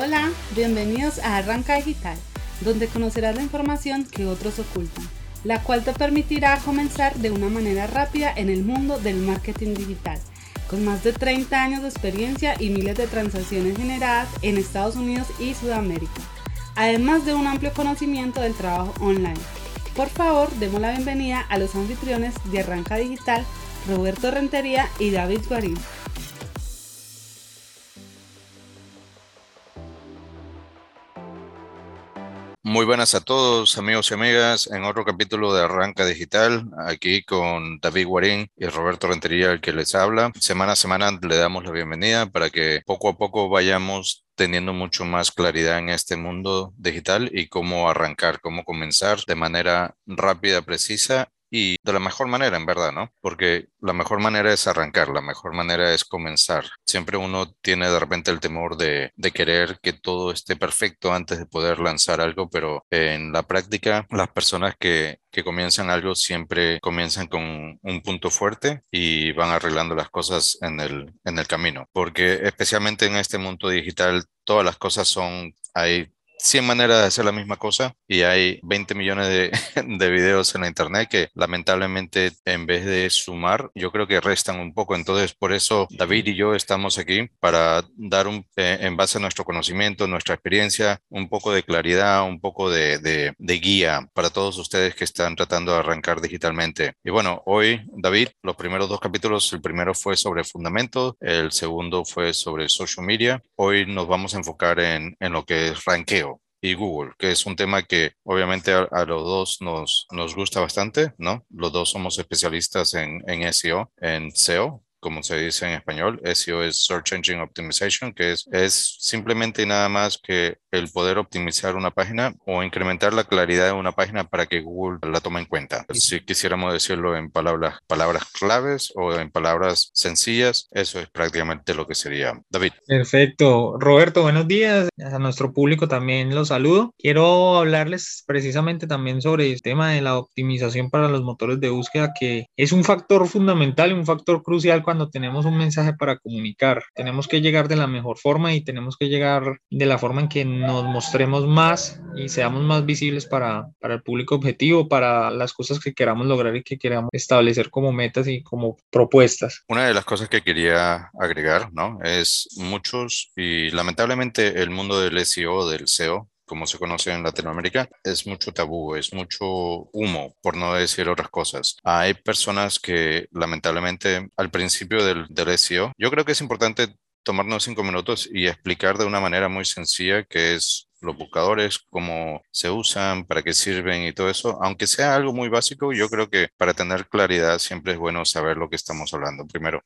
Hola, bienvenidos a Arranca Digital, donde conocerás la información que otros ocultan, la cual te permitirá comenzar de una manera rápida en el mundo del marketing digital, con más de 30 años de experiencia y miles de transacciones generadas en Estados Unidos y Sudamérica, además de un amplio conocimiento del trabajo online. Por favor, demos la bienvenida a los anfitriones de Arranca Digital, Roberto Rentería y David Guarín. Muy buenas a todos, amigos y amigas, en otro capítulo de Arranca Digital, aquí con David Guarín y Roberto Rentería, el que les habla. Semana a semana le damos la bienvenida para que poco a poco vayamos teniendo mucho más claridad en este mundo digital y cómo arrancar, cómo comenzar de manera rápida, precisa y de la mejor manera, en verdad, ¿no? Porque la mejor manera es arrancar, la mejor manera es comenzar. Siempre uno tiene de repente el temor de, de querer que todo esté perfecto antes de poder lanzar algo, pero en la práctica las personas que, que comienzan algo siempre comienzan con un punto fuerte y van arreglando las cosas en el, en el camino. Porque especialmente en este mundo digital, todas las cosas son, hay 100 maneras de hacer la misma cosa y hay 20 millones de, de, videos en la internet que lamentablemente en vez de sumar, yo creo que restan un poco. Entonces, por eso David y yo estamos aquí para dar un, eh, en base a nuestro conocimiento, nuestra experiencia, un poco de claridad, un poco de, de, de, guía para todos ustedes que están tratando de arrancar digitalmente. Y bueno, hoy, David, los primeros dos capítulos, el primero fue sobre fundamentos, el segundo fue sobre social media. Hoy nos vamos a enfocar en, en lo que es ranqueo y Google, que es un tema que obviamente a, los dos nos, nos gusta bastante, ¿no? Los dos somos especialistas en, en SEO, en SEO, como se dice en español, SEO es Search Engine Optimization, que es, es simplemente nada más que el poder optimizar una página o incrementar la claridad de una página para que Google la tome en cuenta. Si quisiéramos decirlo en palabras, palabras claves o en palabras sencillas, eso es prácticamente lo que sería. David. Perfecto. Roberto, buenos días. A nuestro público también los saludo. Quiero hablarles precisamente también sobre el tema de la optimización para los motores de búsqueda, que es un factor fundamental y un factor crucial cuando tenemos un mensaje para comunicar. Tenemos que llegar de la mejor forma y tenemos que llegar de la forma en que nos mostremos más y seamos más visibles para, para el público objetivo, para las cosas que queramos lograr y que queramos establecer como metas y como propuestas. Una de las cosas que quería agregar, ¿no? Es muchos y lamentablemente el mundo del SEO, del SEO, como se conoce en Latinoamérica, es mucho tabú, es mucho humo, por no decir otras cosas. Hay personas que lamentablemente al principio del, del SEO, yo creo que es importante tomarnos cinco minutos y explicar de una manera muy sencilla qué es los buscadores, cómo se usan, para qué sirven y todo eso. Aunque sea algo muy básico, yo creo que para tener claridad siempre es bueno saber lo que estamos hablando primero.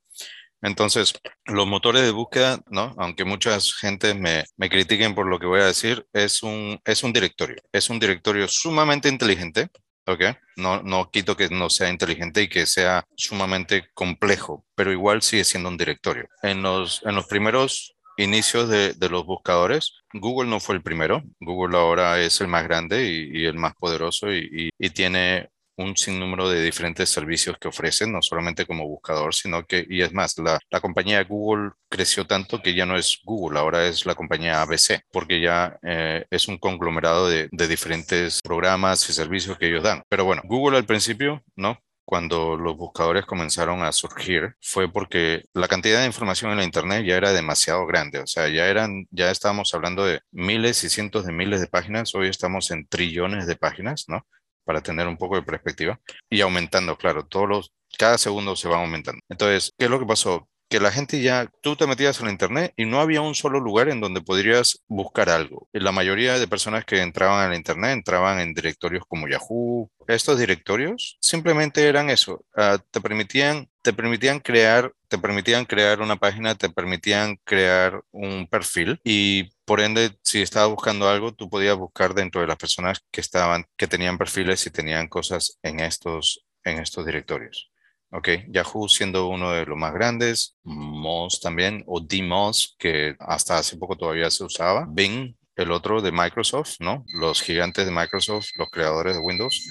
Entonces, los motores de búsqueda, ¿no? Aunque muchas gente me, me critiquen por lo que voy a decir, es un, es un directorio. Es un directorio sumamente inteligente, ¿ok? No, no quito que no sea inteligente y que sea sumamente complejo, pero igual sigue siendo un directorio. En los, en los primeros inicios de, de los buscadores, Google no fue el primero. Google ahora es el más grande y, y el más poderoso y, y, y tiene un sinnúmero de diferentes servicios que ofrecen, no solamente como buscador, sino que, y es más, la, la, compañía Google creció tanto que ya no es Google, ahora es la compañía ABC, porque ya eh, es un conglomerado de, de diferentes programas y servicios que ellos dan. Pero bueno, Google al principio, ¿no? cuando los buscadores comenzaron a surgir fue porque la cantidad de información en la internet ya era demasiado grande, o sea, ya eran ya estábamos hablando de miles y cientos de miles de páginas, hoy estamos en trillones de páginas, ¿no? Para tener un poco de perspectiva y aumentando, claro, todos los, cada segundo se va aumentando. Entonces, ¿qué es lo que pasó? Que la gente ya, tú te metías en internet y no había un solo lugar en donde podrías buscar algo. La mayoría de personas que entraban a la internet entraban en directorios como Yahoo. Estos directorios simplemente eran eso, uh, te permitían te permitían crear, te permitían crear una página, te permitían crear un perfil y por ende, si estabas buscando algo, tú podías buscar dentro de las personas que estaban, que tenían perfiles y tenían cosas en estos, en estos directorios. Ok, Yahoo siendo uno de los más grandes, Moz también, o DMoz, que hasta hace poco todavía se usaba, Bing, el otro de Microsoft, ¿no? Los gigantes de Microsoft, los creadores de Windows,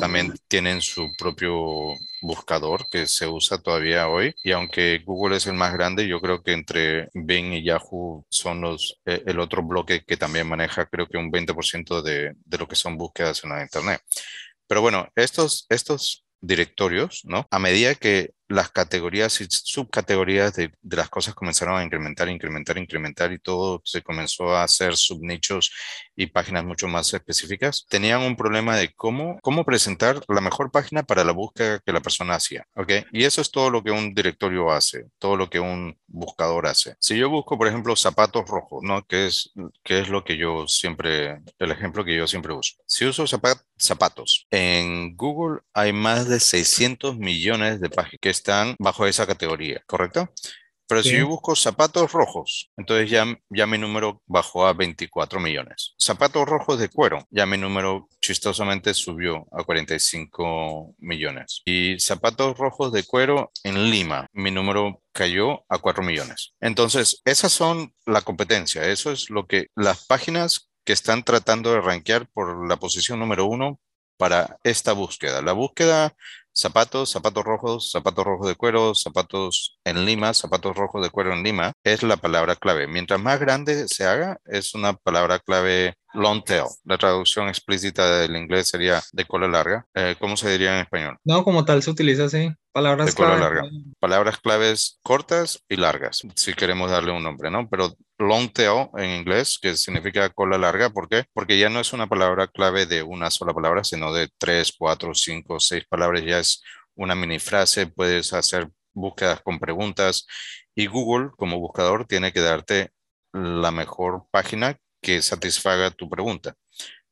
también tienen su propio buscador que se usa todavía hoy. Y aunque Google es el más grande, yo creo que entre Bing y Yahoo son los, eh, el otro bloque que también maneja, creo que un 20% de, de lo que son búsquedas en la Internet. Pero bueno, estos, estos directorios, ¿no? A medida que las categorías y subcategorías de, de, las cosas comenzaron a incrementar, incrementar, incrementar y todo se comenzó a hacer subnichos y páginas mucho más específicas, tenían un problema de cómo, cómo presentar la mejor página para la búsqueda que la persona hacía, ¿ok? Y eso es todo lo que un directorio hace, todo lo que un buscador hace. Si yo busco, por ejemplo, zapatos rojos, ¿no? Que es, que es lo que yo siempre, el ejemplo que yo siempre uso. Si uso zapatos, zapatos, en Google hay más de 600 millones de páginas que están bajo esa categoría, ¿correcto? Pero sí. si yo busco zapatos rojos, entonces ya, ya mi número bajó a 24 millones. Zapatos rojos de cuero, ya mi número chistosamente subió a 45 millones. Y zapatos rojos de cuero en Lima, mi número cayó a 4 millones. Entonces, esas son la competencia. Eso es lo que las páginas que están tratando de rankear por la posición número uno para esta búsqueda. La búsqueda zapatos, zapatos rojos, zapatos rojos de cuero, zapatos en Lima, zapatos rojos de cuero en Lima, es la palabra clave. Mientras más grande se haga, es una palabra clave long tail. La traducción explícita del inglés sería de cola larga. Eh, ¿Cómo se diría en español? No, como tal se utiliza así. Palabras de cola larga. Palabras claves cortas y largas, si queremos darle un nombre, ¿no? Pero long tail en inglés, que significa cola larga, ¿por qué? Porque ya no es una palabra clave de una sola palabra, sino de tres, cuatro, cinco, seis palabras. Ya es una mini frase, puedes hacer búsquedas con preguntas y Google como buscador tiene que darte la mejor página que satisfaga tu pregunta.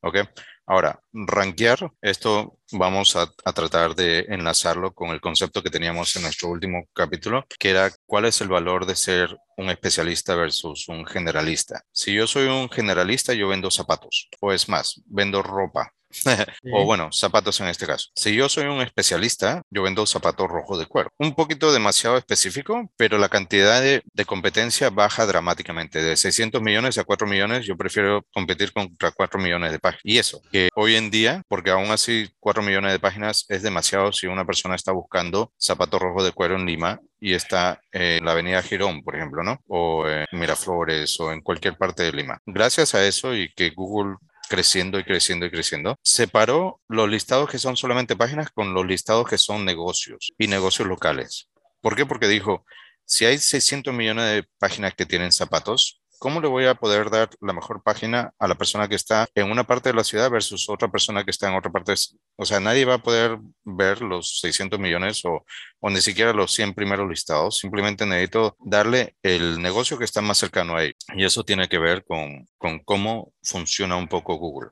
¿Ok? Ahora, rankear, esto vamos a, a, tratar de enlazarlo con el concepto que teníamos en nuestro último capítulo, que era cuál es el valor de ser un especialista versus un generalista. Si yo soy un generalista, yo vendo zapatos, o es más, vendo ropa, o bueno, zapatos en este caso. Si yo soy un especialista, yo vendo zapatos rojos de cuero. Un poquito demasiado específico, pero la cantidad de, de, competencia baja dramáticamente. De 600 millones a 4 millones, yo prefiero competir contra 4 millones de páginas. Y eso, que hoy en día, porque aún así 4 millones de páginas es demasiado si una persona está buscando zapatos rojos de cuero en Lima y está en la avenida Girón, por ejemplo, ¿no? O en Miraflores o en cualquier parte de Lima. Gracias a eso y que Google creciendo y creciendo y creciendo, separó los listados que son solamente páginas con los listados que son negocios y negocios locales. ¿Por qué? Porque dijo, si hay 600 millones de páginas que tienen zapatos, ¿cómo le voy a poder dar la mejor página a la persona que está en una parte de la ciudad versus otra persona que está en otra parte? O sea, nadie va a poder ver los 600 millones o, ni siquiera los 100 primeros listados. Simplemente necesito darle el negocio que está más cercano a él. Y eso tiene que ver con, con cómo funciona un poco Google.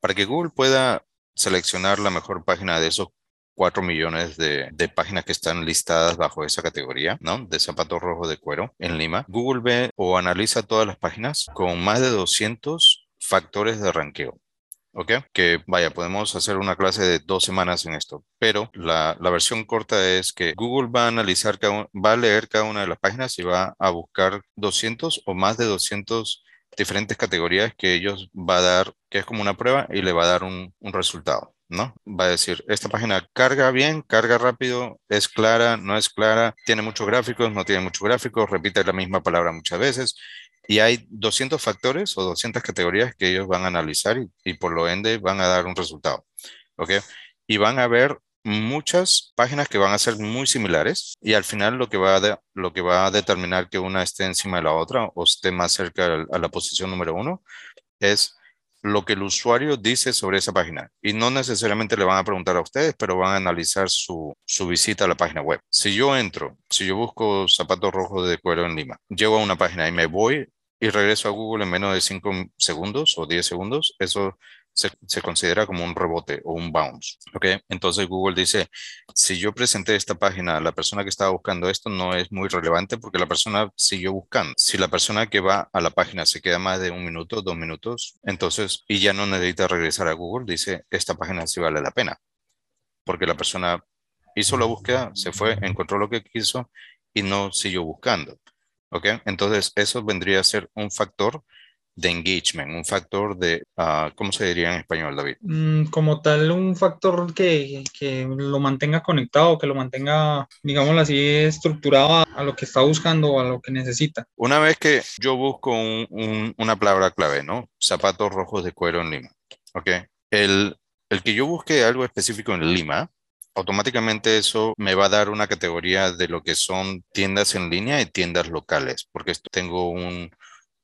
Para que Google pueda seleccionar la mejor página de esos 4 millones de, páginas que están listadas bajo esa categoría, ¿no? De zapatos rojos de cuero en Lima. Google ve o analiza todas las páginas con más de 200 factores de ranqueo. ¿ok? Que vaya, podemos hacer una clase de dos semanas en esto, pero la, versión corta es que Google va a analizar, va a leer cada una de las páginas y va a buscar 200 o más de 200 diferentes categorías que ellos va a dar, que es como una prueba y le va a dar un resultado. ¿No? Va a decir, esta página carga bien, carga rápido, es clara, no es clara, tiene muchos gráficos, no tiene muchos gráficos, repite la misma palabra muchas veces. Y hay 200 factores o 200 categorías que ellos van a analizar y, por lo ende van a dar un resultado. ¿Ok? Y van a ver muchas páginas que van a ser muy similares y al final lo que va a, lo que va a determinar que una esté encima de la otra o esté más cerca a la posición número uno es lo que el usuario dice sobre esa página. Y no necesariamente le van a preguntar a ustedes, pero van a analizar su, su, visita a la página web. Si yo entro, si yo busco zapatos rojos de cuero en Lima, llego a una página y me voy y regreso a Google en menos de 5 segundos o 10 segundos, eso se, considera como un rebote o un bounce. ¿ok? Entonces Google dice, si yo presenté esta página la persona que estaba buscando esto, no es muy relevante porque la persona siguió buscando. Si la persona que va a la página se queda más de un minuto, dos minutos, entonces, y ya no necesita regresar a Google, dice, esta página sí vale la pena. Porque la persona hizo la búsqueda, se fue, encontró lo que quiso y no siguió buscando. ¿Ok? Entonces, eso vendría a ser un factor de engagement, un factor de, uh, ¿cómo se diría en español, David? Mm, como tal, un factor que, que, lo mantenga conectado, que lo mantenga, digámoslo así, estructurado a, lo que está buscando o a lo que necesita. Una vez que yo busco un, un, una palabra clave, ¿no? Zapatos rojos de cuero en Lima, ¿ok? El, el que yo busque algo específico en Lima, automáticamente eso me va a dar una categoría de lo que son tiendas en línea y tiendas locales, porque tengo un,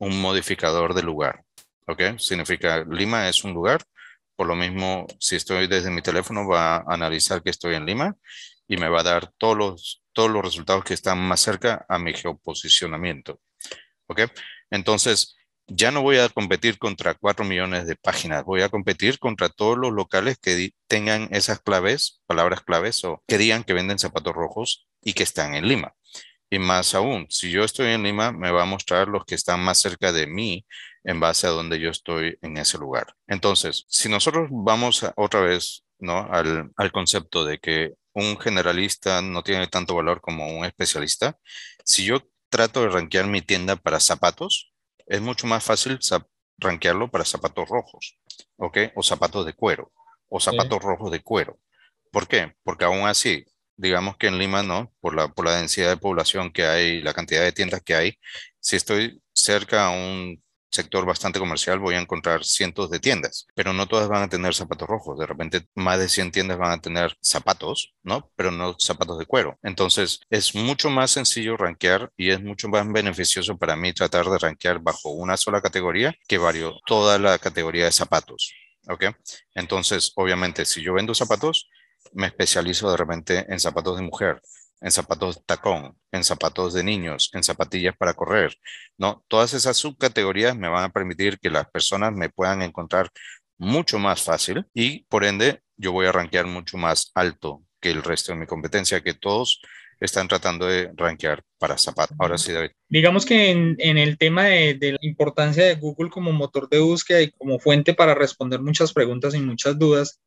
un modificador de lugar. ¿Ok? Significa Lima es un lugar. Por lo mismo, si estoy desde mi teléfono, va a analizar que estoy en Lima y me va a dar todos los, todos los resultados que están más cerca a mi geoposicionamiento. ¿Ok? Entonces, ya no voy a competir contra 4 millones de páginas, voy a competir contra todos los locales que tengan esas claves, palabras claves o que digan que venden zapatos rojos y que están en Lima. Y más aún, si yo estoy en Lima, me va a mostrar los que están más cerca de mí en base a donde yo estoy en ese lugar. Entonces, si nosotros vamos otra vez ¿no? al, al concepto de que un generalista no tiene tanto valor como un especialista, si yo trato de rankear mi tienda para zapatos, es mucho más fácil rankearlo para zapatos rojos, ¿ok? O zapatos de cuero, o zapatos rojos de cuero. ¿Por qué? Porque aún así, digamos que en Lima, ¿no? Por la, por la densidad de población que hay, la cantidad de tiendas que hay, si estoy cerca a un sector bastante comercial voy a encontrar cientos de tiendas, pero no todas van a tener zapatos rojos. De repente más de 100 tiendas van a tener zapatos, ¿no? Pero no zapatos de cuero. Entonces es mucho más sencillo rankear y es mucho más beneficioso para mí tratar de rankear bajo una sola categoría que varios, toda la categoría de zapatos. ¿Ok? Entonces, obviamente, si yo vendo zapatos, me especializo de repente en zapatos de mujer, en zapatos de tacón, en zapatos de niños, en zapatillas para correr, ¿no? Todas esas subcategorías me van a permitir que las personas me puedan encontrar mucho más fácil y por ende yo voy a rankear mucho más alto que el resto de mi competencia, que todos están tratando de rankear para zapatos. Ahora sí, David. Digamos que en, el tema de, de, la importancia de Google como motor de búsqueda y como fuente para responder muchas preguntas y muchas dudas,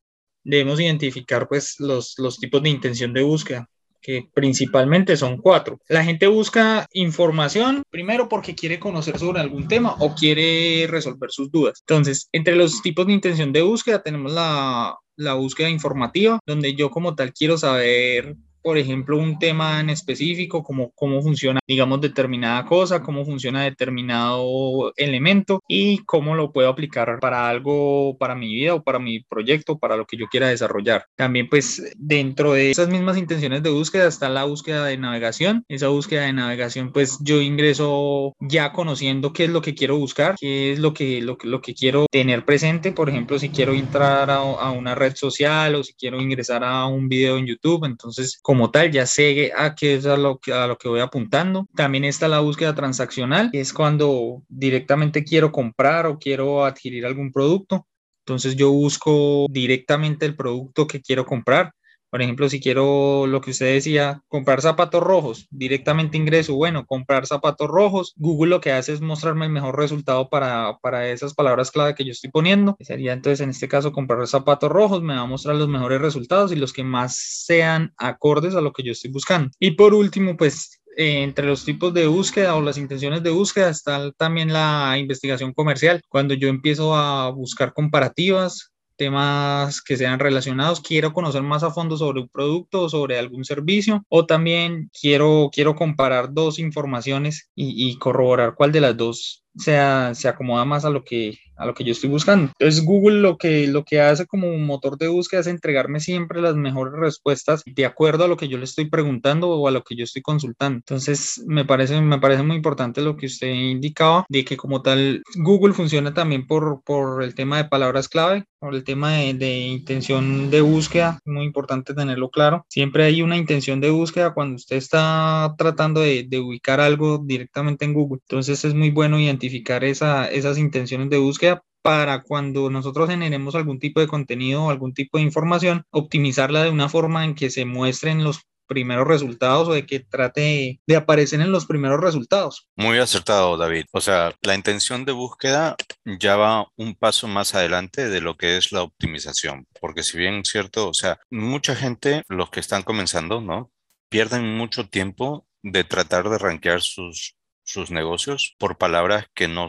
debemos identificar pues los, los tipos de intención de búsqueda que principalmente son cuatro. La gente busca información primero porque quiere conocer sobre algún tema o quiere resolver sus dudas. Entonces, entre los tipos de intención de búsqueda tenemos la, la búsqueda informativa, donde yo como tal quiero saber por ejemplo, un tema en específico, como cómo funciona, digamos, determinada cosa, cómo funciona determinado elemento y cómo lo puedo aplicar para algo, para mi vida o para mi proyecto, para lo que yo quiera desarrollar. También, pues, dentro de esas mismas intenciones de búsqueda está la búsqueda de navegación. Esa búsqueda de navegación, pues, yo ingreso ya conociendo qué es lo que quiero buscar, qué es lo que, lo, lo que quiero tener presente. Por ejemplo, si quiero entrar a, a una red social o si quiero ingresar a un video en YouTube, entonces, como tal, ya sé a qué es a lo que, a lo que voy apuntando. También está la búsqueda transaccional, que es cuando directamente quiero comprar o quiero adquirir algún producto. Entonces yo busco directamente el producto que quiero comprar. Por ejemplo, si quiero lo que usted decía, comprar zapatos rojos, directamente ingreso, bueno, comprar zapatos rojos. Google lo que hace es mostrarme el mejor resultado para, para esas palabras clave que yo estoy poniendo. Sería entonces en este caso comprar zapatos rojos, me va a mostrar los mejores resultados y los que más sean acordes a lo que yo estoy buscando. Y por último, pues eh, entre los tipos de búsqueda o las intenciones de búsqueda está también la investigación comercial. Cuando yo empiezo a buscar comparativas, temas que sean relacionados, quiero conocer más a fondo sobre un producto o sobre algún servicio, o también quiero, quiero comparar dos informaciones y, y corroborar cuál de las dos se acomoda más a lo que a lo que yo estoy buscando. Entonces Google lo que, lo que hace como un motor de búsqueda es entregarme siempre las mejores respuestas de acuerdo a lo que yo le estoy preguntando o a lo que yo estoy consultando. Entonces me parece, me parece muy importante lo que usted indicaba de que como tal Google funciona también por, por el tema de palabras clave, por el tema de, de intención de búsqueda, muy importante tenerlo claro. Siempre hay una intención de búsqueda cuando usted está tratando de, de ubicar algo directamente en Google. Entonces es muy bueno identificar identificar esa, esas intenciones de búsqueda para cuando nosotros generemos algún tipo de contenido o algún tipo de información, optimizarla de una forma en que se muestren los primeros resultados o de que trate de aparecer en los primeros resultados. Muy acertado, David. O sea, la intención de búsqueda ya va un paso más adelante de lo que es la optimización, porque si bien cierto, o sea, mucha gente, los que están comenzando, ¿no? Pierden mucho tiempo de tratar de rankear sus sus negocios por palabras que no,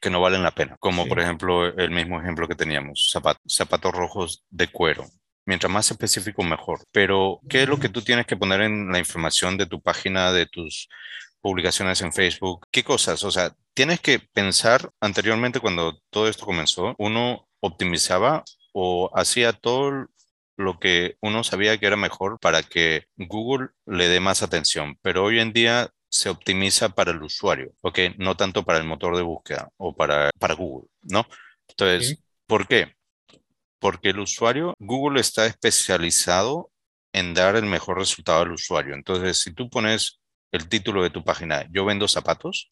que no valen la pena, como por ejemplo el mismo ejemplo que teníamos, zapatos rojos de cuero. Mientras más específico, mejor. Pero, ¿qué es lo que tú tienes que poner en la información de tu página, de tus publicaciones en Facebook? ¿Qué cosas? O sea, tienes que pensar anteriormente cuando todo esto comenzó, uno optimizaba o hacía todo lo que uno sabía que era mejor para que Google le dé más atención, pero hoy en día se optimiza para el usuario, ¿ok? No tanto para el motor de búsqueda o para, para Google, ¿no? Entonces, ¿por qué? Porque el usuario, Google está especializado en dar el mejor resultado al usuario. Entonces, si tú pones el título de tu página, yo vendo zapatos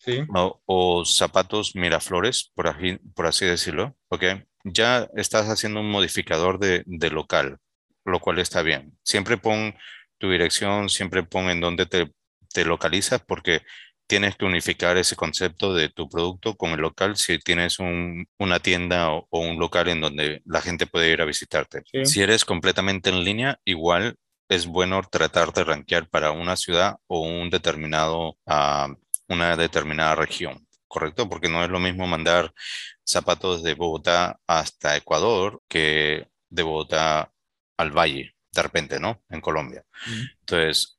o, zapatos Miraflores, por así, por así decirlo, ¿ok? Ya estás haciendo un modificador de, de local, lo cual está bien. Siempre pon tu dirección, siempre pon en dónde te te localizas porque tienes que unificar ese concepto de tu producto con el local si tienes una tienda o, un local en donde la gente puede ir a visitarte. Si eres completamente en línea, igual es bueno tratar de rankear para una ciudad o un determinado, uh, una determinada región, ¿correcto? Porque no es lo mismo mandar zapatos de Bogotá hasta Ecuador que de Bogotá al Valle, de repente, ¿no? En Colombia. Entonces,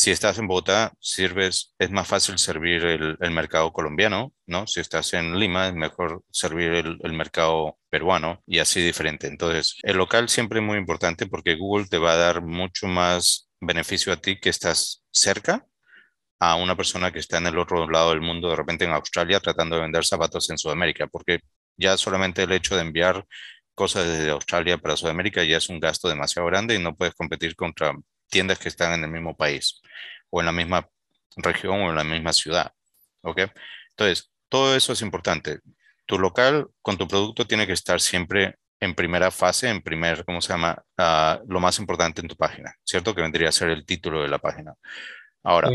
si estás en Bogotá, sirves, es más fácil servir el, mercado colombiano, ¿no? Si estás en Lima, es mejor servir el, mercado peruano y así diferente. Entonces, el local siempre es muy importante porque Google te va a dar mucho más beneficio a ti que estás cerca a una persona que está en el otro lado del mundo, de repente en Australia, tratando de vender zapatos en Sudamérica, porque ya solamente el hecho de enviar cosas desde Australia para Sudamérica ya es un gasto demasiado grande y no puedes competir contra tiendas que están en el mismo país o en la misma región o en la misma ciudad. ¿Ok? Entonces, todo eso es importante. Tu local con tu producto tiene que estar siempre en primera fase, en primer, ¿cómo se llama? Ah, lo más importante en tu página, ¿cierto? Que vendría a ser el título de la página. Ahora,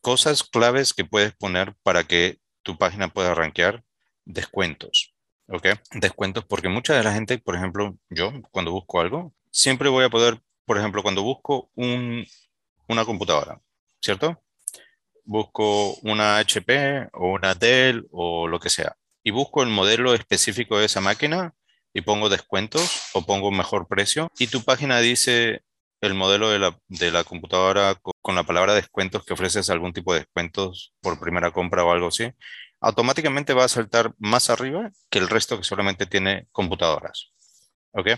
cosas claves que puedes poner para que tu página pueda rankear, descuentos, ¿ok? Descuentos porque mucha de la gente, por ejemplo, yo cuando busco algo, siempre voy a poder por ejemplo, cuando busco una computadora, ¿cierto? Busco una HP o una Dell o lo que sea y busco el modelo específico de esa máquina y pongo descuentos o pongo mejor precio y tu página dice el modelo de la, computadora con, la palabra descuentos que ofreces algún tipo de descuentos por primera compra o algo así, automáticamente va a saltar más arriba que el resto que solamente tiene computadoras. ¿Ok?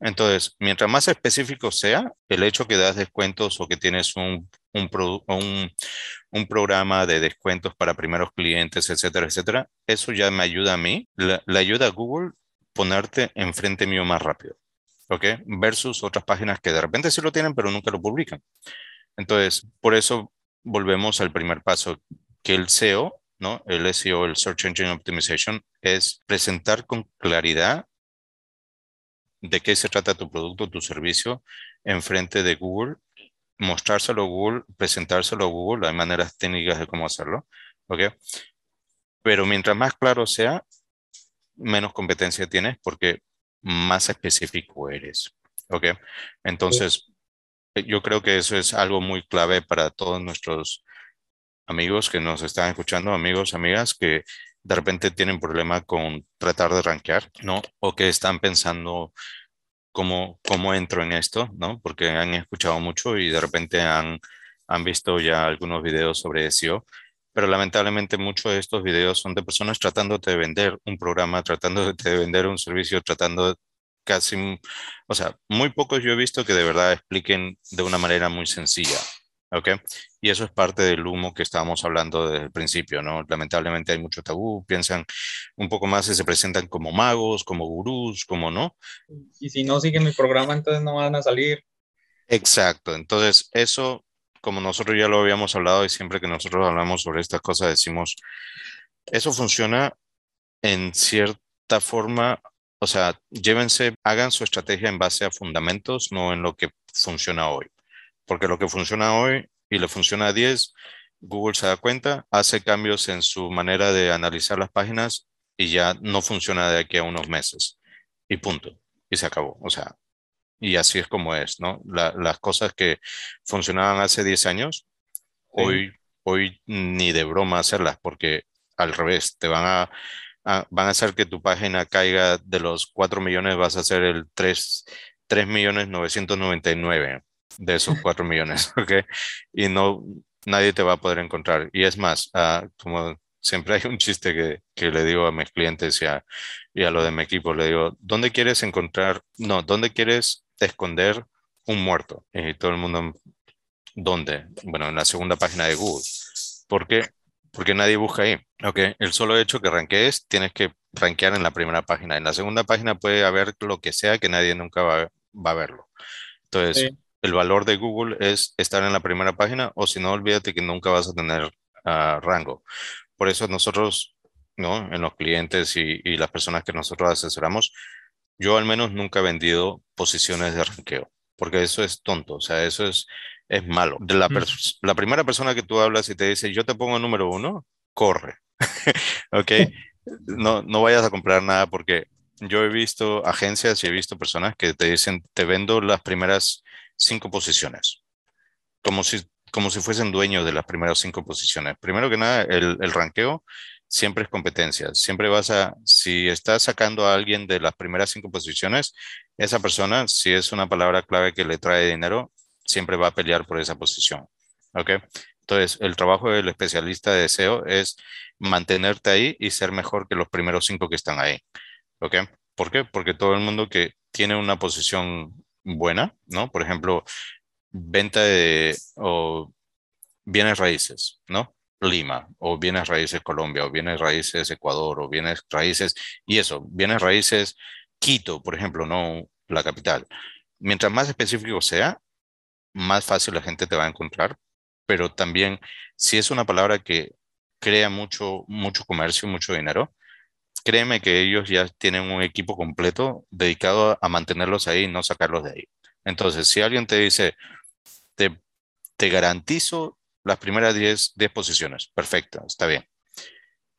Entonces, mientras más específico sea, el hecho que das descuentos o que tienes un, un, un, programa de descuentos para primeros clientes, etcétera, etcétera, eso ya me ayuda a mí, le, ayuda a Google ponerte enfrente mío más rápido. ¿Ok? Versus otras páginas que de repente sí lo tienen, pero nunca lo publican. Entonces, por eso volvemos al primer paso, que el SEO, ¿no? El SEO, el Search Engine Optimization, es presentar con claridad de qué se trata tu producto, tu servicio enfrente de Google, mostrárselo a Google, presentárselo a Google, hay maneras técnicas de cómo hacerlo, ¿ok? Pero mientras más claro sea, menos competencia tienes porque más específico eres, ¿ok? Entonces, yo creo que eso es algo muy clave para todos nuestros amigos que nos están escuchando, amigos, amigas, que de repente tienen problema con tratar de rankear, ¿no? O que están pensando cómo, cómo entro en esto, ¿no? Porque han escuchado mucho y de repente han, han visto ya algunos videos sobre SEO, pero lamentablemente muchos de estos videos son de personas tratando de vender un programa, tratando de vender un servicio, tratando casi, o sea, muy pocos yo he visto que de verdad expliquen de una manera muy sencilla ¿ok? Y eso es parte del humo que estábamos hablando desde el principio, ¿no? Lamentablemente hay mucho tabú, piensan un poco más y se presentan como magos, como gurús, como no. Y si no siguen el programa, entonces no van a salir. Exacto, entonces eso, como nosotros ya lo habíamos hablado y siempre que nosotros hablamos sobre estas cosas decimos, eso funciona en cierta forma, o sea, llévense, hagan su estrategia en base a fundamentos, no en lo que funciona hoy porque lo que funciona hoy y le funciona a 10, Google se da cuenta, hace cambios en su manera de analizar las páginas y ya no funciona de aquí a unos meses. Y punto. Y se acabó. O sea, y así es como es, ¿no? las cosas que funcionaban hace 10 años, hoy, hoy ni de broma hacerlas, porque al revés, te van a, ah, van a hacer que tu página caiga de los 4 millones, vas a hacer el 3, 3 millones 999 de esos 4 millones, ¿ok? Y no, nadie te va a poder encontrar. Y es más, uh, como siempre hay un chiste que, que, le digo a mis clientes y a, y a lo de mi equipo, le digo, ¿dónde quieres encontrar, no, ¿dónde quieres esconder un muerto? Y todo el mundo, ¿dónde? Bueno, en la segunda página de Google. ¿Por qué? Porque nadie busca ahí. Ok, el solo hecho que ranquees, tienes que rankear en la primera página. En la segunda página puede haber lo que sea que nadie nunca va, va a verlo. Entonces, el valor de Google es estar en la primera página o si no, olvídate que nunca vas a tener uh, rango. Por eso nosotros, ¿no? En los clientes y, y, las personas que nosotros asesoramos, yo al menos nunca he vendido posiciones de ranqueo, porque eso es tonto, o sea, eso es, es malo. De la, mm. la primera persona que tú hablas y te dice, yo te pongo número uno, corre, ¿ok? No, no vayas a comprar nada porque yo he visto agencias y he visto personas que te dicen, te vendo las primeras cinco posiciones, como si, como si fuesen dueños de las primeras cinco posiciones. Primero que nada, el, el ranqueo siempre es competencia. Siempre vas a, si estás sacando a alguien de las primeras cinco posiciones, esa persona, si es una palabra clave que le trae dinero, siempre va a pelear por esa posición. ¿Ok? Entonces, el trabajo del especialista de SEO es mantenerte ahí y ser mejor que los primeros cinco que están ahí. ¿Ok? ¿Por qué? Porque todo el mundo que tiene una posición buena, ¿no? Por ejemplo, venta de o bienes raíces, ¿no? Lima, o bienes raíces Colombia, o bienes raíces Ecuador, o bienes raíces, y eso, bienes raíces Quito, por ejemplo, no la capital. Mientras más específico sea, más fácil la gente te va a encontrar, pero también si es una palabra que crea mucho, mucho comercio, mucho dinero, créeme que ellos ya tienen un equipo completo dedicado a mantenerlos ahí y no sacarlos de ahí. Entonces, si alguien te dice, te, te garantizo las primeras 10, 10 posiciones, perfecto, está bien.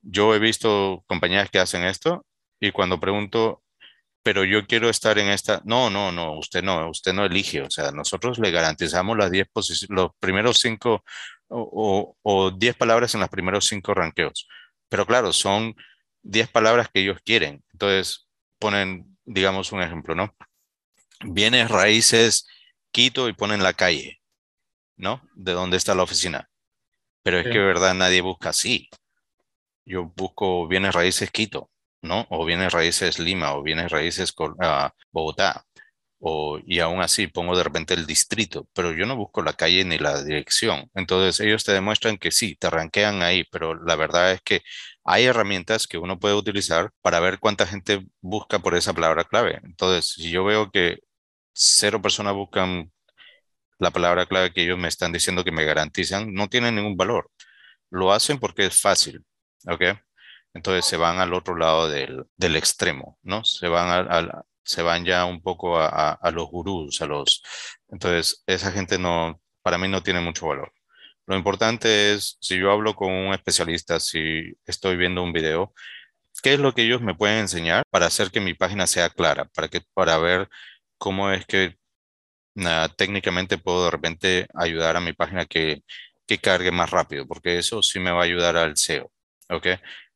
Yo he visto compañías que hacen esto y cuando pregunto, pero yo quiero estar en esta, no, no, no, usted no, usted no elige, o sea, nosotros le garantizamos las 10 posiciones, los primeros 5 o 10 palabras en los primeros 5 ranqueos. Pero claro, son 10 palabras que ellos quieren. Entonces ponen, digamos, un ejemplo, ¿no? Bienes raíces Quito y ponen la calle, ¿no? De dónde está la oficina. Pero es que, verdad, nadie busca así. Yo busco bienes raíces Quito, ¿no? O bienes raíces Lima, o bienes raíces uh, Bogotá. Y aún así pongo de repente el distrito, pero yo no busco la calle ni la dirección. Entonces ellos te demuestran que sí, te ranquean ahí, pero la verdad es que hay herramientas que uno puede utilizar para ver cuánta gente busca por esa palabra clave. Entonces, si yo veo que cero personas buscan la palabra clave que ellos me están diciendo que me garantizan, no tiene ningún valor. Lo hacen porque es fácil, ¿ok? Entonces se van al otro lado del, del extremo, ¿no? Se van, a, se van ya un poco a, los gurús, a los... Entonces, esa gente no, para mí no tiene mucho valor. Lo importante es, si yo hablo con un especialista, si estoy viendo un video, ¿qué es lo que ellos me pueden enseñar para hacer que mi página sea clara? Para, que, para ver cómo es que técnicamente puedo de repente ayudar a mi página que, que cargue más rápido, porque eso sí me va a ayudar al SEO. ¿Ok?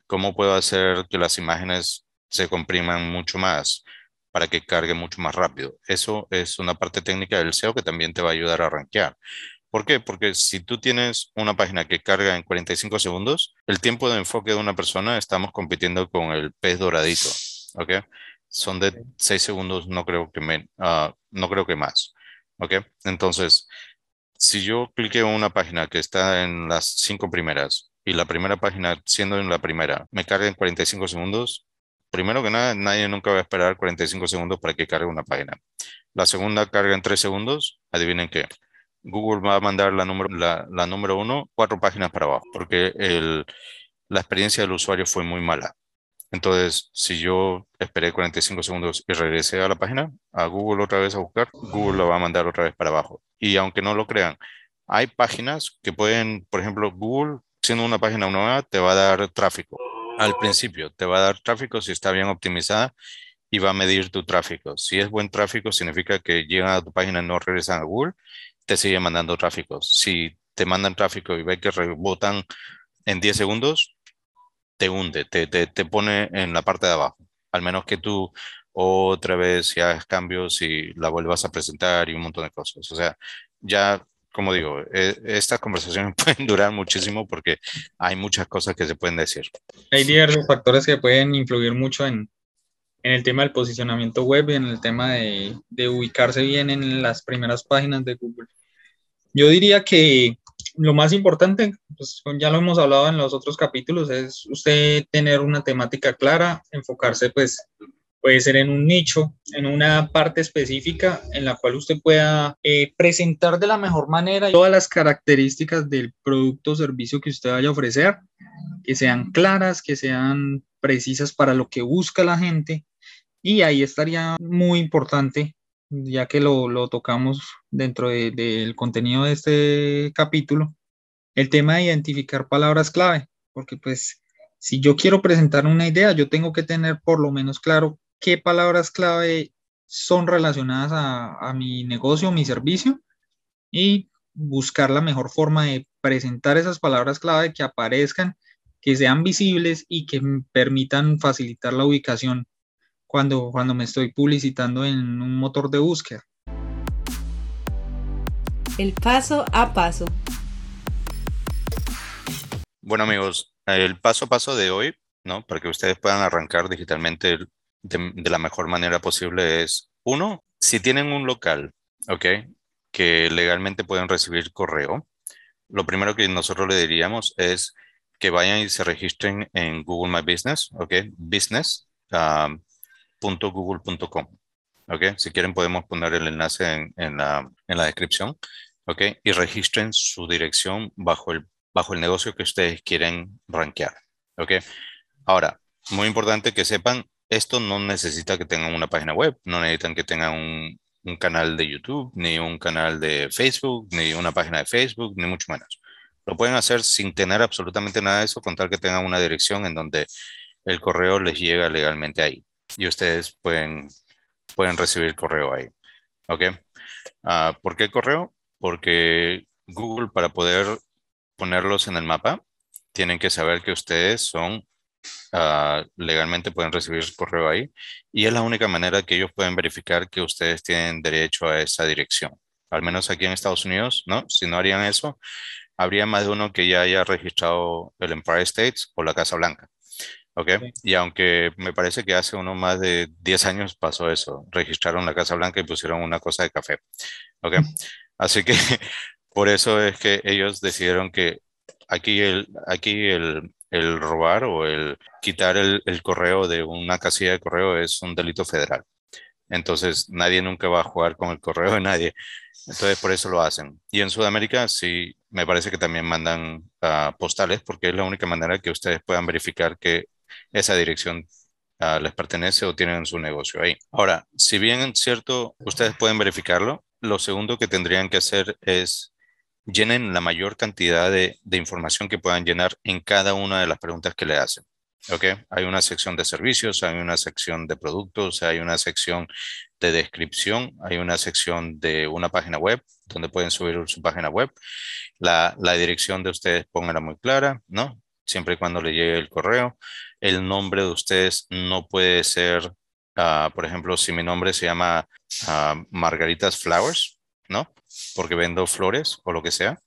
¿Cómo puedo hacer que las imágenes se compriman mucho más para que cargue mucho más rápido? Eso es una parte técnica del SEO que también te va a ayudar a rankear. ¿Por qué? Porque si tú tienes una página que carga en 45 segundos, el tiempo de enfoque de una persona estamos compitiendo con el pez doradito, ¿ok? Son de 6 segundos, no creo que, me, uh, no creo que más, ¿ok? Entonces, si yo clique en una página que está en las 5 primeras y la primera página, siendo en la primera, me carga en 45 segundos, primero que nada, nadie nunca va a esperar 45 segundos para que cargue una página. La segunda carga en 3 segundos, adivinen qué Google va a mandar la número, la, la número uno cuatro páginas para abajo, porque el, la experiencia del usuario fue muy mala. Entonces, si yo esperé 45 segundos y regresé a la página, a Google otra vez a buscar, Google lo va a mandar otra vez para abajo. Y aunque no lo crean, hay páginas que pueden, por ejemplo, Google, siendo una página nueva, te va a dar tráfico. Al principio, te va a dar tráfico si está bien optimizada y va a medir tu tráfico. Si es buen tráfico, significa que llegan a tu página y no regresan a Goole te sigue mandando tráfico. Si te mandan tráfico y ve que rebotan en 10 segundos, te hunde, te, te, te pone en la parte de abajo. Al menos que tú otra vez y hagas cambios y la vuelvas a presentar y un montón de cosas. O sea, ya, como digo, e, estas conversaciones pueden durar muchísimo porque hay muchas cosas que se pueden decir. Hay diversos factores que pueden influir mucho en, en el tema del posicionamiento web y en el tema de, de ubicarse bien en las primeras páginas de Google. Yo diría que lo más importante, pues ya lo hemos hablado en los otros capítulos, es usted tener una temática clara, enfocarse pues puede ser en un nicho, en una parte específica en la cual usted pueda eh, presentar de la mejor manera todas las características del producto o servicio que usted vaya a ofrecer, que sean claras, que sean precisas para lo que busca la gente. Y ahí estaría muy importante, ya que lo, lo tocamos dentro del de, contenido de este capítulo, el tema de identificar palabras clave, porque pues si yo quiero presentar una idea, yo tengo que tener por lo menos claro qué palabras clave son relacionadas a, mi negocio, mi servicio y buscar la mejor forma de presentar esas palabras clave que aparezcan, que sean visibles y que permitan facilitar la ubicación cuando, cuando me estoy publicitando en un motor de búsqueda. El paso a paso. Bueno amigos, el paso a paso de hoy, ¿no? Para que ustedes puedan arrancar digitalmente de, la mejor manera posible es, uno, si tienen un local, ¿ok? Que legalmente pueden recibir correo, lo primero que nosotros le diríamos es que vayan y se registren en Google My Business, ¿ok? Business.google.com, um, ¿ok? Si quieren podemos poner el enlace en, la, en la descripción, ¿ok? Y registren su dirección bajo el, bajo el negocio que ustedes quieren rankear, ¿ok? Ahora, muy importante que sepan esto no necesita que tengan una página web, no necesitan que tengan un, canal de YouTube, ni un canal de Facebook, ni una página de Facebook, ni mucho menos. Lo pueden hacer sin tener absolutamente nada de eso, con tal que tengan una dirección en donde el correo les llega legalmente ahí. Y ustedes pueden, pueden recibir correo ahí. ¿Ok? Ah, ¿Por qué correo? Porque Google, para poder ponerlos en el mapa, tienen que saber que ustedes son Ah, legalmente pueden recibir su correo ahí y es la única manera que ellos pueden verificar que ustedes tienen derecho a esa dirección. Al menos aquí en Estados Unidos, ¿no? Si no harían eso, habría más de uno que ya haya registrado el Empire State o la Casa Blanca. ¿Ok? Y aunque me parece que hace uno más de 10 años pasó eso, registraron la Casa Blanca y pusieron una cosa de café. ¿Ok? Así que por eso es que ellos decidieron que aquí el, aquí el, el robar o el quitar el, correo de una casilla de correo es un delito federal. Entonces, nadie nunca va a jugar con el correo de nadie. Entonces, por eso lo hacen. Y en Sudamérica, sí, me parece que también mandan ah, postales porque es la única manera que ustedes puedan verificar que esa dirección ah, les pertenece o tienen su negocio ahí. Ahora, si bien es cierto, ustedes pueden verificarlo, lo segundo que tendrían que hacer es llenen la mayor cantidad de, información que puedan llenar en cada una de las preguntas que le hacen. ¿Ok? Hay una sección de servicios, hay una sección de productos, hay una sección de descripción, hay una sección de una página web donde pueden subir su página web. La, dirección de ustedes pónganla muy clara, ¿no? Siempre y cuando le llegue el correo. El nombre de ustedes no puede ser, ah, por ejemplo, si mi nombre se llama uh, Margaritas Flowers, ¿no? porque vendo flores o lo que sea,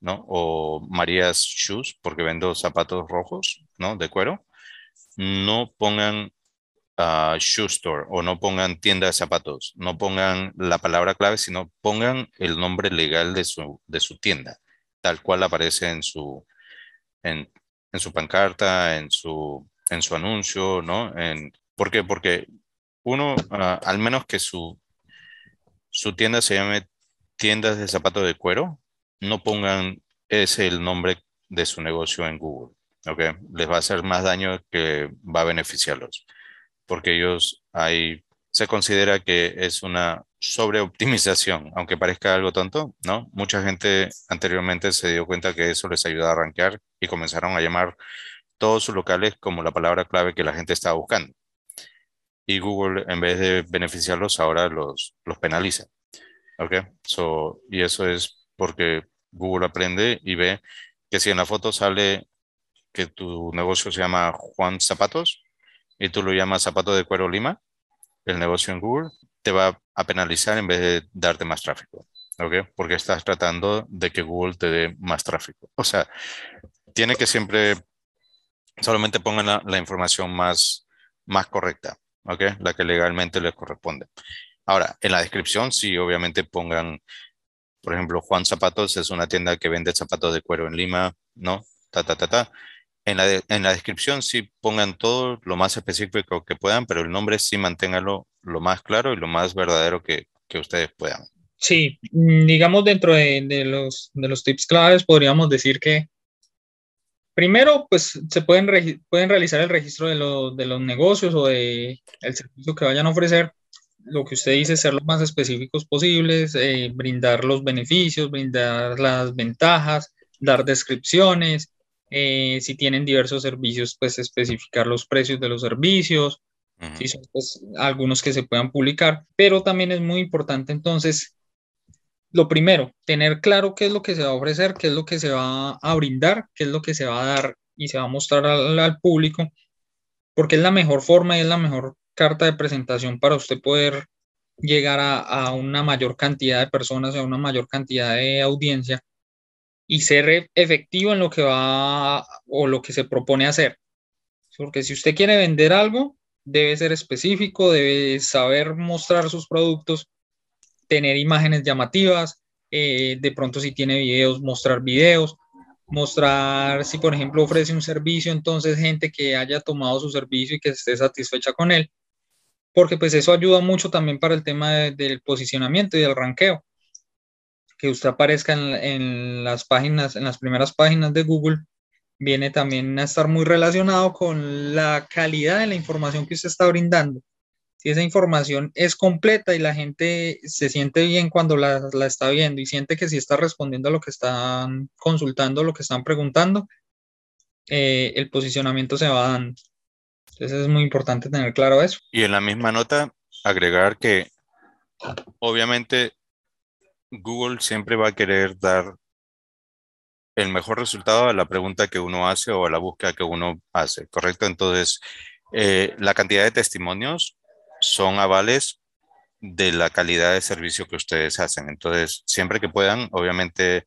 ¿no? O María's Shoes porque vendo zapatos rojos, ¿no? De cuero. No pongan uh, shoe store o no pongan tienda de zapatos, no pongan la palabra clave, sino pongan el nombre legal de su, de su tienda, tal cual aparece en su, en, en su pancarta, en su, en su anuncio, ¿no? En, ¿Por qué? Porque uno, uh, al menos que su, su tienda se llame tiendas de zapatos de cuero, no pongan ese el nombre de su negocio en Google. ¿ok? Les va a hacer más daño que va a beneficiarlos. Porque ellos ahí se considera que es una sobreoptimización, aunque parezca algo tonto, ¿no? Mucha gente anteriormente se dio cuenta que eso les ayuda a arranquear y comenzaron a llamar todos sus locales como la palabra clave que la gente estaba buscando. Y Google, en vez de beneficiarlos, ahora los, los penaliza. ¿Ok? So, y eso es porque Google aprende y ve que si en la foto sale que tu negocio se llama Juan Zapatos y tú lo llamas Zapato de Cuero Lima, el negocio en Google te va a penalizar en vez de darte más tráfico. ¿Ok? Porque estás tratando de que Google te dé más tráfico. O sea, tiene que siempre solamente pongan la, información más, más correcta, ¿ok? La que legalmente les corresponde. Ahora, en la descripción sí, obviamente pongan, por ejemplo, Juan Zapatos es una tienda que vende zapatos de cuero en Lima, ¿no? Ta, ta, ta, ta. En la, en la descripción sí pongan todo lo más específico que puedan, pero el nombre sí manténganlo lo más claro y lo más verdadero que, que ustedes puedan. Sí, mm, digamos dentro de, de, los, de los tips claves podríamos decir que Primero, pues se pueden, pueden realizar el registro de, de, los negocios o de el servicio que vayan a ofrecer. Lo que usted dice, ser lo más específicos posibles, eh, brindar los beneficios, brindar las ventajas, dar descripciones. Eh, si tienen diversos servicios, pues especificar los precios de los servicios. Si son pues, algunos que se puedan publicar. Pero también es muy importante entonces lo primero, tener claro qué es lo que se va a ofrecer, qué es lo que se va a brindar, qué es lo que se va a dar y se va a mostrar al, público, porque es la mejor forma y es la mejor carta de presentación para usted poder llegar a, una mayor cantidad de personas, a una mayor cantidad de audiencia y ser e, efectivo en lo que va o lo que se propone hacer. Porque si usted quiere vender algo, debe ser específico, debe saber mostrar sus productos tener imágenes llamativas, eh, de pronto si tiene videos, mostrar videos, mostrar si por ejemplo ofrece un servicio, entonces gente que haya tomado su servicio y que esté satisfecha con él, porque pues eso ayuda mucho también para el tema del posicionamiento y del ranqueo, que usted aparezca en, en las páginas, en las primeras páginas de Google, viene también a estar muy relacionado con la calidad de la información que usted está brindando si esa información es completa y la gente se siente bien cuando la, está viendo y siente que si está respondiendo a lo que están consultando, lo que están preguntando, eh, el posicionamiento se va dando. Entonces es muy importante tener claro eso. Y en la misma nota, agregar que obviamente Google siempre va a querer dar el mejor resultado a la pregunta que uno hace o a la búsqueda que uno hace, ¿correcto? Entonces, eh, la cantidad de testimonios son avales de la calidad de servicio que ustedes hacen. Entonces, siempre que puedan, obviamente,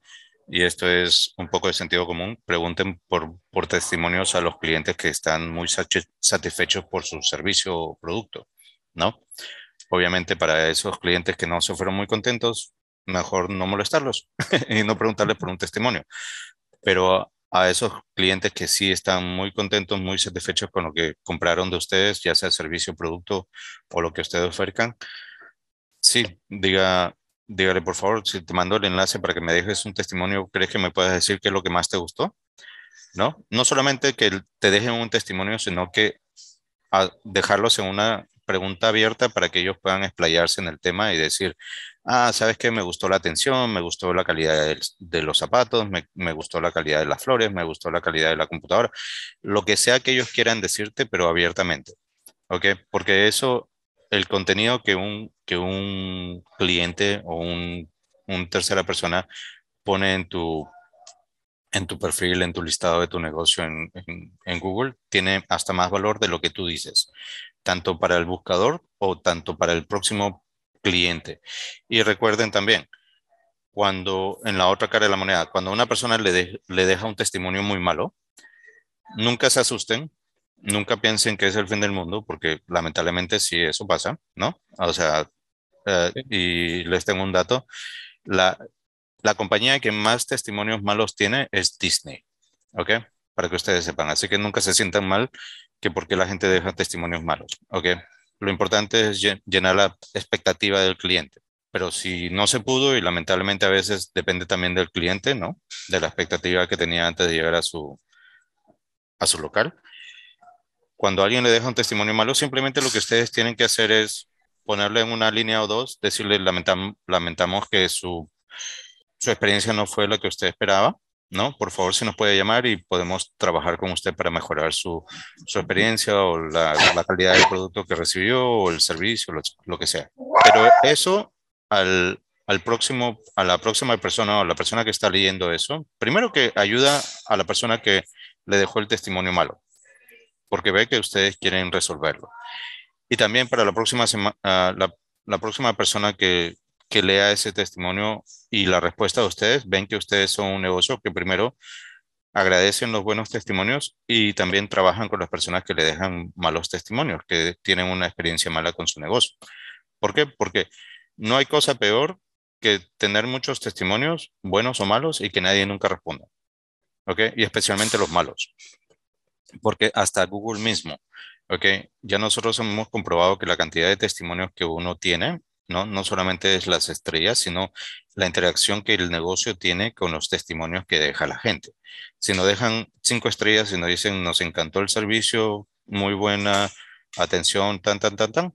y esto es un poco de sentido común, pregunten por, por testimonios a los clientes que están muy satisfechos por su servicio o producto, ¿no? Obviamente, para esos clientes que no se fueron muy contentos, mejor no molestarlos y no preguntarles por un testimonio. Pero a esos clientes que sí están muy contentos, muy satisfechos con lo que compraron de ustedes, ya sea servicio, producto o lo que ustedes ofertan. Sí, diga, dígale por favor, si te mando el enlace para que me dejes un testimonio, ¿crees que me puedas decir qué es lo que más te gustó? ¿No? No solamente que te dejen un testimonio, sino que dejarlos en una pregunta abierta para que ellos puedan explayarse en el tema y decir, ah, ¿sabes qué? Me gustó la atención, me gustó la calidad de, los zapatos, me, gustó la calidad de las flores, me gustó la calidad de la computadora, lo que sea que ellos quieran decirte, pero abiertamente, ¿ok? Porque eso, el contenido que un, que un cliente o un, un tercera persona pone en tu en tu perfil, en tu listado de tu negocio en, en, Google, tiene hasta más valor de lo que tú dices, tanto para el buscador o tanto para el próximo cliente. Y recuerden también, cuando en la otra cara de la moneda, cuando una persona le, le deja un testimonio muy malo, nunca se asusten, nunca piensen que es el fin del mundo, porque lamentablemente sí eso pasa, ¿no? O sea, eh, y les tengo un dato, la, la compañía que más testimonios malos tiene es Disney, ¿ok? Para que ustedes sepan, así que nunca se sientan mal que porque la gente deja testimonios malos, ¿ok? Lo importante es llenar la expectativa del cliente. Pero si no se pudo, y lamentablemente a veces depende también del cliente, ¿no? De la expectativa que tenía antes de llegar a su, a su local. Cuando alguien le deja un testimonio malo, simplemente lo que ustedes tienen que hacer es ponerle en una línea o dos, decirle lamentamos que su, experiencia no fue la que usted esperaba ¿no? Por favor, si nos puede llamar y podemos trabajar con usted para mejorar su, experiencia o la, calidad del producto que recibió o el servicio, lo, que sea. Pero eso al, próximo, a la próxima persona o la persona que está leyendo eso, primero que ayuda a la persona que, le dejó el testimonio malo, porque ve que ustedes quieren resolverlo. Y también para la próxima, ah, la, próxima persona que, que lea ese testimonio y la respuesta de ustedes, ven que ustedes son un negocio que primero agradecen los buenos testimonios y también trabajan con las personas que le dejan malos testimonios, que tienen una experiencia mala con su negocio. ¿Por qué? Porque no hay cosa peor que tener muchos testimonios, buenos o malos, y que nadie nunca responda. ¿Ok? Y especialmente los malos. Porque hasta Google mismo, ¿ok? Ya nosotros hemos comprobado que la cantidad de testimonios que uno tiene, ¿no? No solamente es las estrellas, sino la interacción que el negocio tiene con los testimonios que deja la gente. Si nos dejan cinco estrellas y nos dicen, nos encantó el servicio, muy buena atención, tan, tan, tan, tan,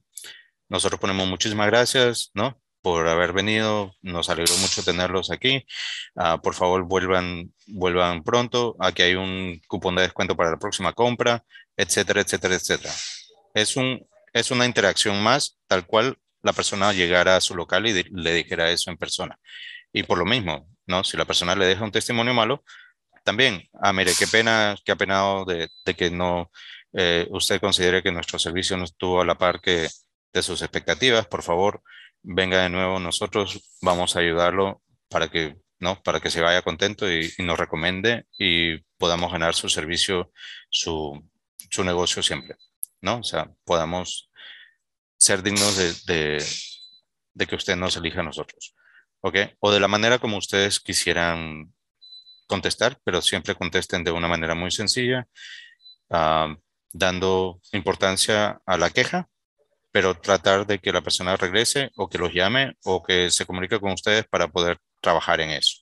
nosotros ponemos muchísimas gracias, ¿no? Por haber venido. Nos alegró mucho tenerlos aquí. Ah, por favor, vuelvan, vuelvan pronto. Aquí hay un cupón de descuento para la próxima compra, etcétera, etcétera, etcétera. Es, un, es una interacción más, tal cual la persona llegara a su local y le dijera eso en persona. Y por lo mismo, ¿no? Si la persona le deja un testimonio malo, también, ah, mire, qué pena, qué apenado de, de que no, eh, usted considere que nuestro servicio no estuvo a la par que de sus expectativas, por favor, venga de nuevo, nosotros vamos a ayudarlo para que, ¿no? para que se vaya contento y, nos recomiende y podamos ganar su servicio, su, su, negocio siempre, ¿no? O sea, podamos ser dignos de, de, que usted nos elija a nosotros, ¿ok? O de la manera como ustedes quisieran contestar, pero siempre contesten de una manera muy sencilla, uh, dando importancia a la queja pero tratar de que la persona regrese o que los llame o que se comunique con ustedes para poder trabajar en eso.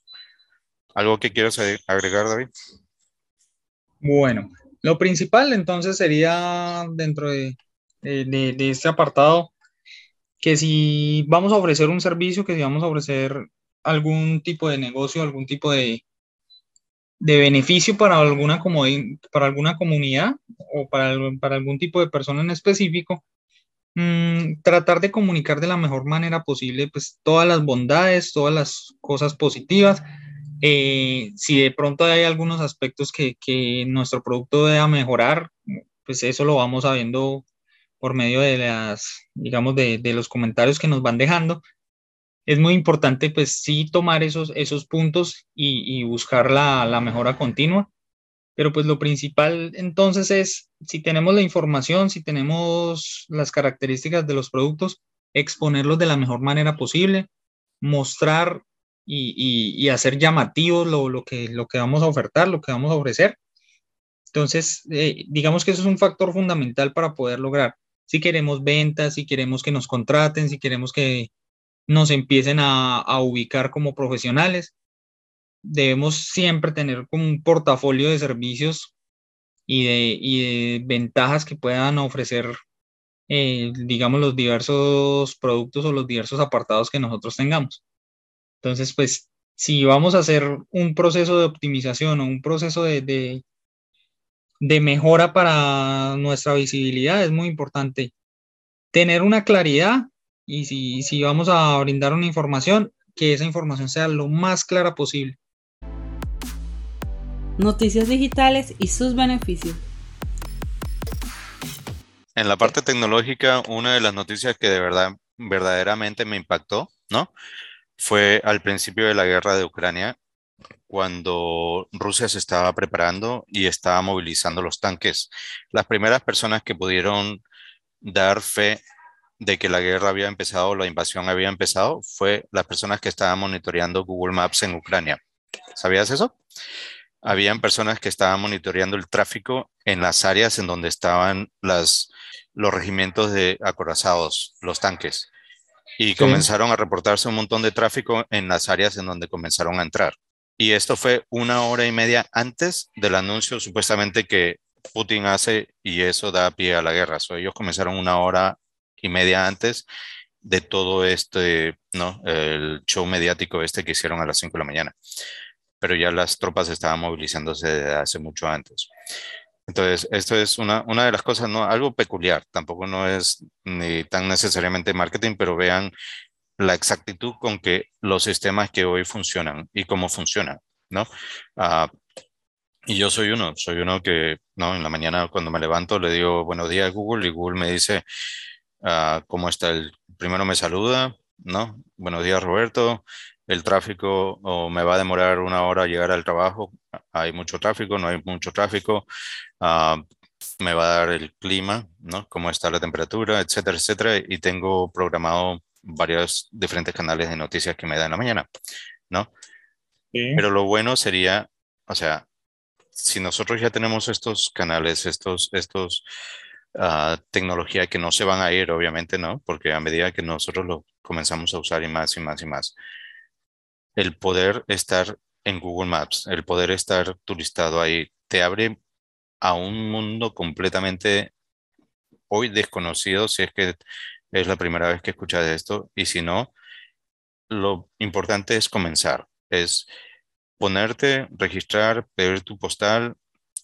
¿Algo que quieras agregar, David? Bueno, lo principal entonces sería dentro de, este apartado que si vamos a ofrecer un servicio, que si vamos a ofrecer algún tipo de negocio, algún tipo de, de beneficio para alguna, para alguna comunidad o para, para algún tipo de persona en específico, Mm, tratar de comunicar de la mejor manera posible, pues todas las bondades, todas las cosas positivas. Eh, si de pronto hay algunos aspectos que, que nuestro producto deba mejorar, pues eso lo vamos sabiendo por medio de las, digamos, de, de los comentarios que nos van dejando. Es muy importante, pues sí, tomar esos, esos puntos y, y buscar la, la mejora continua. Pero pues lo principal entonces es, si tenemos la información, si tenemos las características de los productos, exponerlos de la mejor manera posible, mostrar y, hacer llamativos lo, que, lo que vamos a ofertar, lo que vamos a ofrecer. Entonces, eh, digamos que eso es un factor fundamental para poder lograr. Si queremos ventas, si queremos que nos contraten, si queremos que nos empiecen a ubicar como profesionales, debemos siempre tener como un portafolio de servicios y de, ventajas que puedan ofrecer, eh, digamos, los diversos productos o los diversos apartados que nosotros tengamos. Entonces, pues, si vamos a hacer un proceso de optimización o un proceso de, de mejora para nuestra visibilidad, es muy importante tener una claridad y si, si vamos a brindar una información, que esa información sea lo más clara posible noticias digitales y sus beneficios. En la parte tecnológica, una de las noticias que de verdad verdaderamente me impactó, ¿no? Fue al principio de la guerra de Ucrania, cuando Rusia se estaba preparando y estaba movilizando los tanques. Las primeras personas que pudieron dar fe de que la guerra había empezado, la invasión había empezado, fue las personas que estaban monitoreando Google Maps en Ucrania. ¿Sabías eso? Habían personas que estaban monitoreando el tráfico en las áreas en donde estaban las, los regimientos de acorazados, los tanques, y comenzaron a reportarse un montón de tráfico en las áreas en donde comenzaron a entrar. Y esto fue una hora y media antes del anuncio supuestamente que Putin hace y eso da pie a la guerra. ellos comenzaron una hora y media antes de todo este, ¿no? El show mediático este que hicieron a las 5 de la mañana pero ya las tropas estaban movilizándose desde hace mucho antes. Entonces, esto es una, una de las cosas, ¿no? Algo peculiar, tampoco no es ni tan necesariamente marketing, pero vean la exactitud con que los sistemas que hoy funcionan y cómo funcionan, ¿no? Ah, Y yo soy uno, soy uno que, ¿no? En la mañana cuando me levanto le digo buenos días Google y Google me dice, ah, ¿cómo está el? Primero me saluda, ¿no? Buenos días Roberto, el tráfico o me va a demorar una hora llegar al trabajo, hay mucho tráfico, no hay mucho tráfico, ah, me va a dar el clima, ¿no? Cómo está la temperatura, etcétera, etcétera, y tengo programado varios diferentes canales de noticias que me da en la mañana, ¿no? Pero lo bueno sería, o sea, si nosotros ya tenemos estos canales, estos, estos uh, tecnología que no se van a ir, obviamente, ¿no? Porque a medida que nosotros lo comenzamos a usar y más y más y más, el poder estar en Google Maps, el poder estar tu listado ahí, te abre a un mundo completamente hoy desconocido, si es que es la primera vez que escuchas esto, y si no, lo importante es comenzar, es ponerte, registrar, pedir tu postal,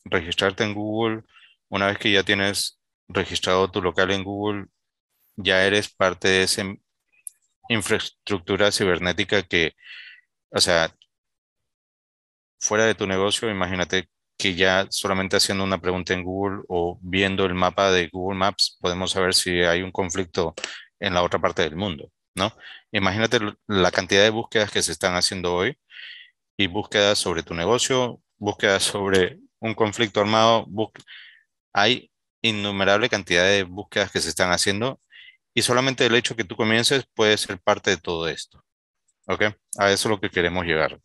registrarte en Google. Una vez que ya tienes registrado tu local en Google, ya eres parte de esa infraestructura cibernética que, o sea, fuera de tu negocio, imagínate que ya solamente haciendo una pregunta en Google o viendo el mapa de Google Maps podemos saber si hay un conflicto en la otra parte del mundo, ¿no? Imagínate la cantidad de búsquedas que se están haciendo hoy y búsquedas sobre tu negocio, búsquedas sobre un conflicto armado. Hay innumerable cantidad de búsquedas que se están haciendo y solamente el hecho que tú comiences puede ser parte de todo esto. ¿Ok? A eso es lo que queremos llegar.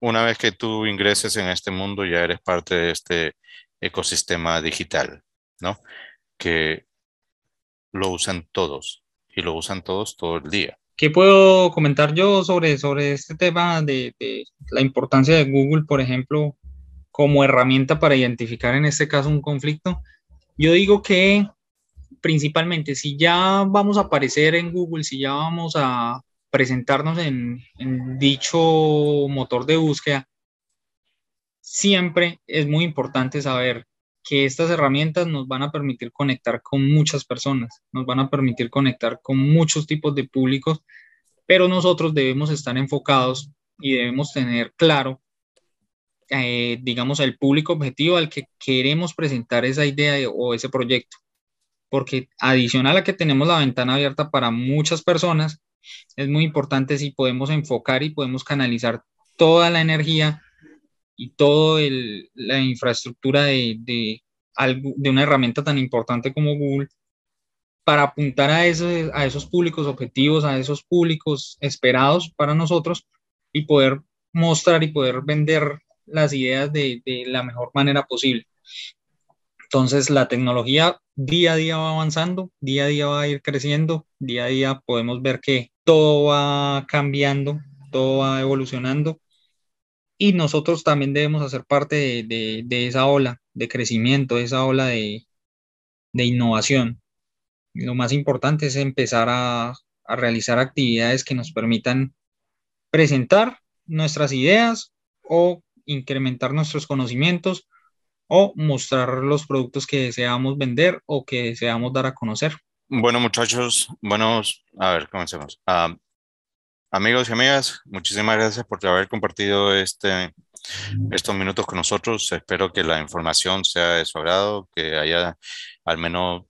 Una vez que tú ingreses en este mundo, ya eres parte de este ecosistema digital, ¿no? Que lo usan todos y lo usan todos todo el día. ¿Qué puedo comentar yo sobre, sobre este tema de, la importancia de Google, por ejemplo, como herramienta para identificar en este caso un conflicto? Yo digo que principalmente si ya vamos a aparecer en Google, si ya vamos a presentarnos en, dicho motor de búsqueda, siempre es muy importante saber que estas herramientas nos van a permitir conectar con muchas personas, nos van a permitir conectar con muchos tipos de públicos, pero nosotros debemos estar enfocados y debemos tener claro, eh, digamos, el público objetivo al que queremos presentar esa idea o ese proyecto. Porque adicional a que tenemos la ventana abierta para muchas personas, es muy importante si podemos enfocar y podemos canalizar toda la energía y toda la infraestructura de, de, de, una herramienta tan importante como Google para apuntar a, esos, a esos públicos objetivos, a esos públicos esperados para nosotros y poder mostrar y poder vender las ideas de, de la mejor manera posible. Entonces, la tecnología día a día va avanzando, día a día va a ir creciendo, día a día podemos ver que todo va cambiando, todo va evolucionando y nosotros también debemos hacer parte de, esa ola de crecimiento, de esa ola de, innovación. Lo más importante es empezar a, realizar actividades que nos permitan presentar nuestras ideas o incrementar nuestros conocimientos o mostrar los productos que deseamos vender o que deseamos dar a conocer. Bueno, muchachos, buenos, a ver, comencemos. Ah, Amigos y amigas, muchísimas gracias por haber compartido este, estos minutos con nosotros. Espero que la información sea de su agrado, que haya al menos,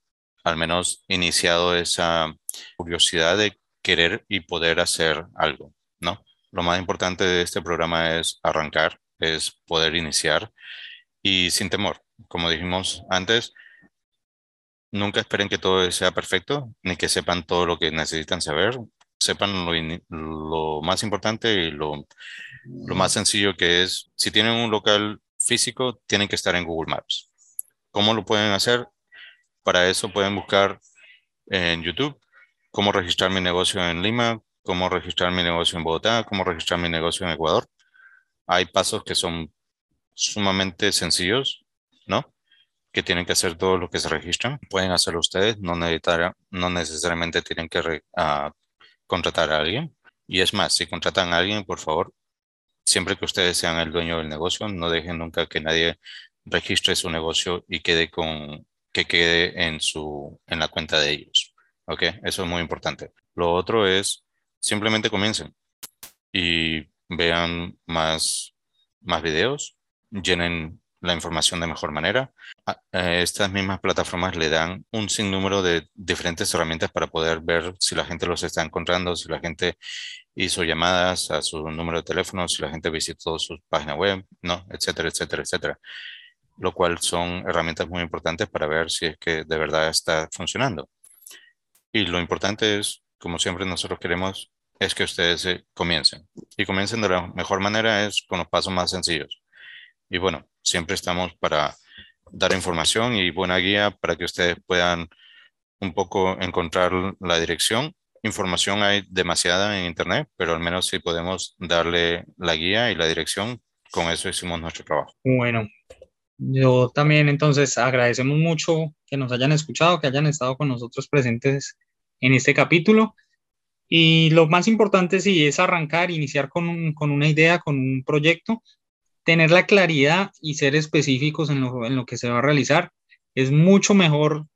al menos iniciado esa curiosidad de querer y poder hacer algo, ¿no? Lo más importante de este programa es arrancar, es poder iniciar y sin temor. Como dijimos antes, nunca esperen que todo sea perfecto, ni que sepan todo lo que necesitan saber sepan lo, más importante y lo, lo, más sencillo que es, si tienen un local físico, tienen que estar en Google Maps. ¿Cómo lo pueden hacer? Para eso pueden buscar en YouTube cómo registrar mi negocio en Lima, cómo registrar mi negocio en Bogotá, cómo registrar mi negocio en Ecuador. Hay pasos que son sumamente sencillos. Que tienen que hacer todo lo que se registran. Pueden hacerlo ustedes, no, no necesariamente tienen que uh, contratar a alguien. Y es más, si contratan a alguien, por favor, siempre que ustedes sean el dueño del negocio, no dejen nunca que nadie registre su negocio y quede con que quede en su en la cuenta de ellos. ¿Ok? Eso es muy importante. Lo otro es simplemente comiencen y vean más más videos, llenen la información de mejor manera. Ah, eh, estas mismas plataformas le dan un sinnúmero de diferentes herramientas para poder ver si la gente los está encontrando, si la gente hizo llamadas a su número de teléfono, si la gente visitó su página web, ¿no? etcétera, etcétera, etcétera. Lo cual son herramientas muy importantes para ver si es que de verdad está funcionando. Y lo importante es, como siempre nosotros queremos, es que ustedes eh, comiencen. Y comiencen de la mejor manera es con los pasos más sencillos. Y bueno, siempre estamos para dar información y buena guía para que ustedes puedan un poco encontrar la dirección. Información hay demasiada en Internet, pero al menos si podemos darle la guía y la dirección, con eso hicimos nuestro trabajo. Bueno, yo también entonces agradecemos mucho que nos hayan escuchado, que hayan estado con nosotros presentes en este capítulo. Y lo más importante sí es arrancar, iniciar con, con una idea, con un proyecto, tener la claridad y ser específicos en lo, en lo que se va a realizar. Es mucho mejor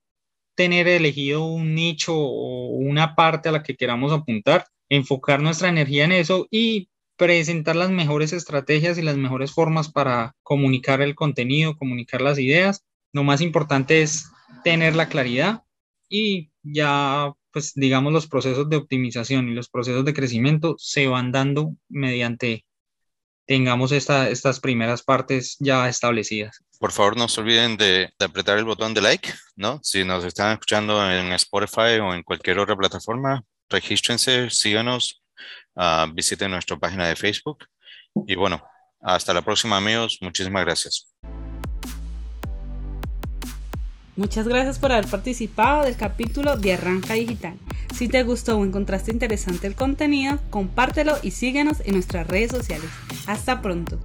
tener elegido un nicho o una parte a la que queramos apuntar, enfocar nuestra energía en eso y presentar las mejores estrategias y las mejores formas para comunicar el contenido, comunicar las ideas. Lo más importante es tener la claridad y ya, pues digamos, los procesos de optimización y los procesos de crecimiento se van dando mediante tengamos estas primeras partes ya establecidas. Por favor, no se olviden de, apretar el botón de like, ¿no? Si nos están escuchando en Spotify o en cualquier otra plataforma, regístrense, síganos, uh, visiten nuestra página de Facebook. Y bueno, hasta la próxima, amigos. Muchísimas gracias. Muchas gracias por haber participado del capítulo de Arranca Digital. Si te gustó o encontraste interesante el contenido, compártelo y síguenos en nuestras redes sociales. Hasta pronto.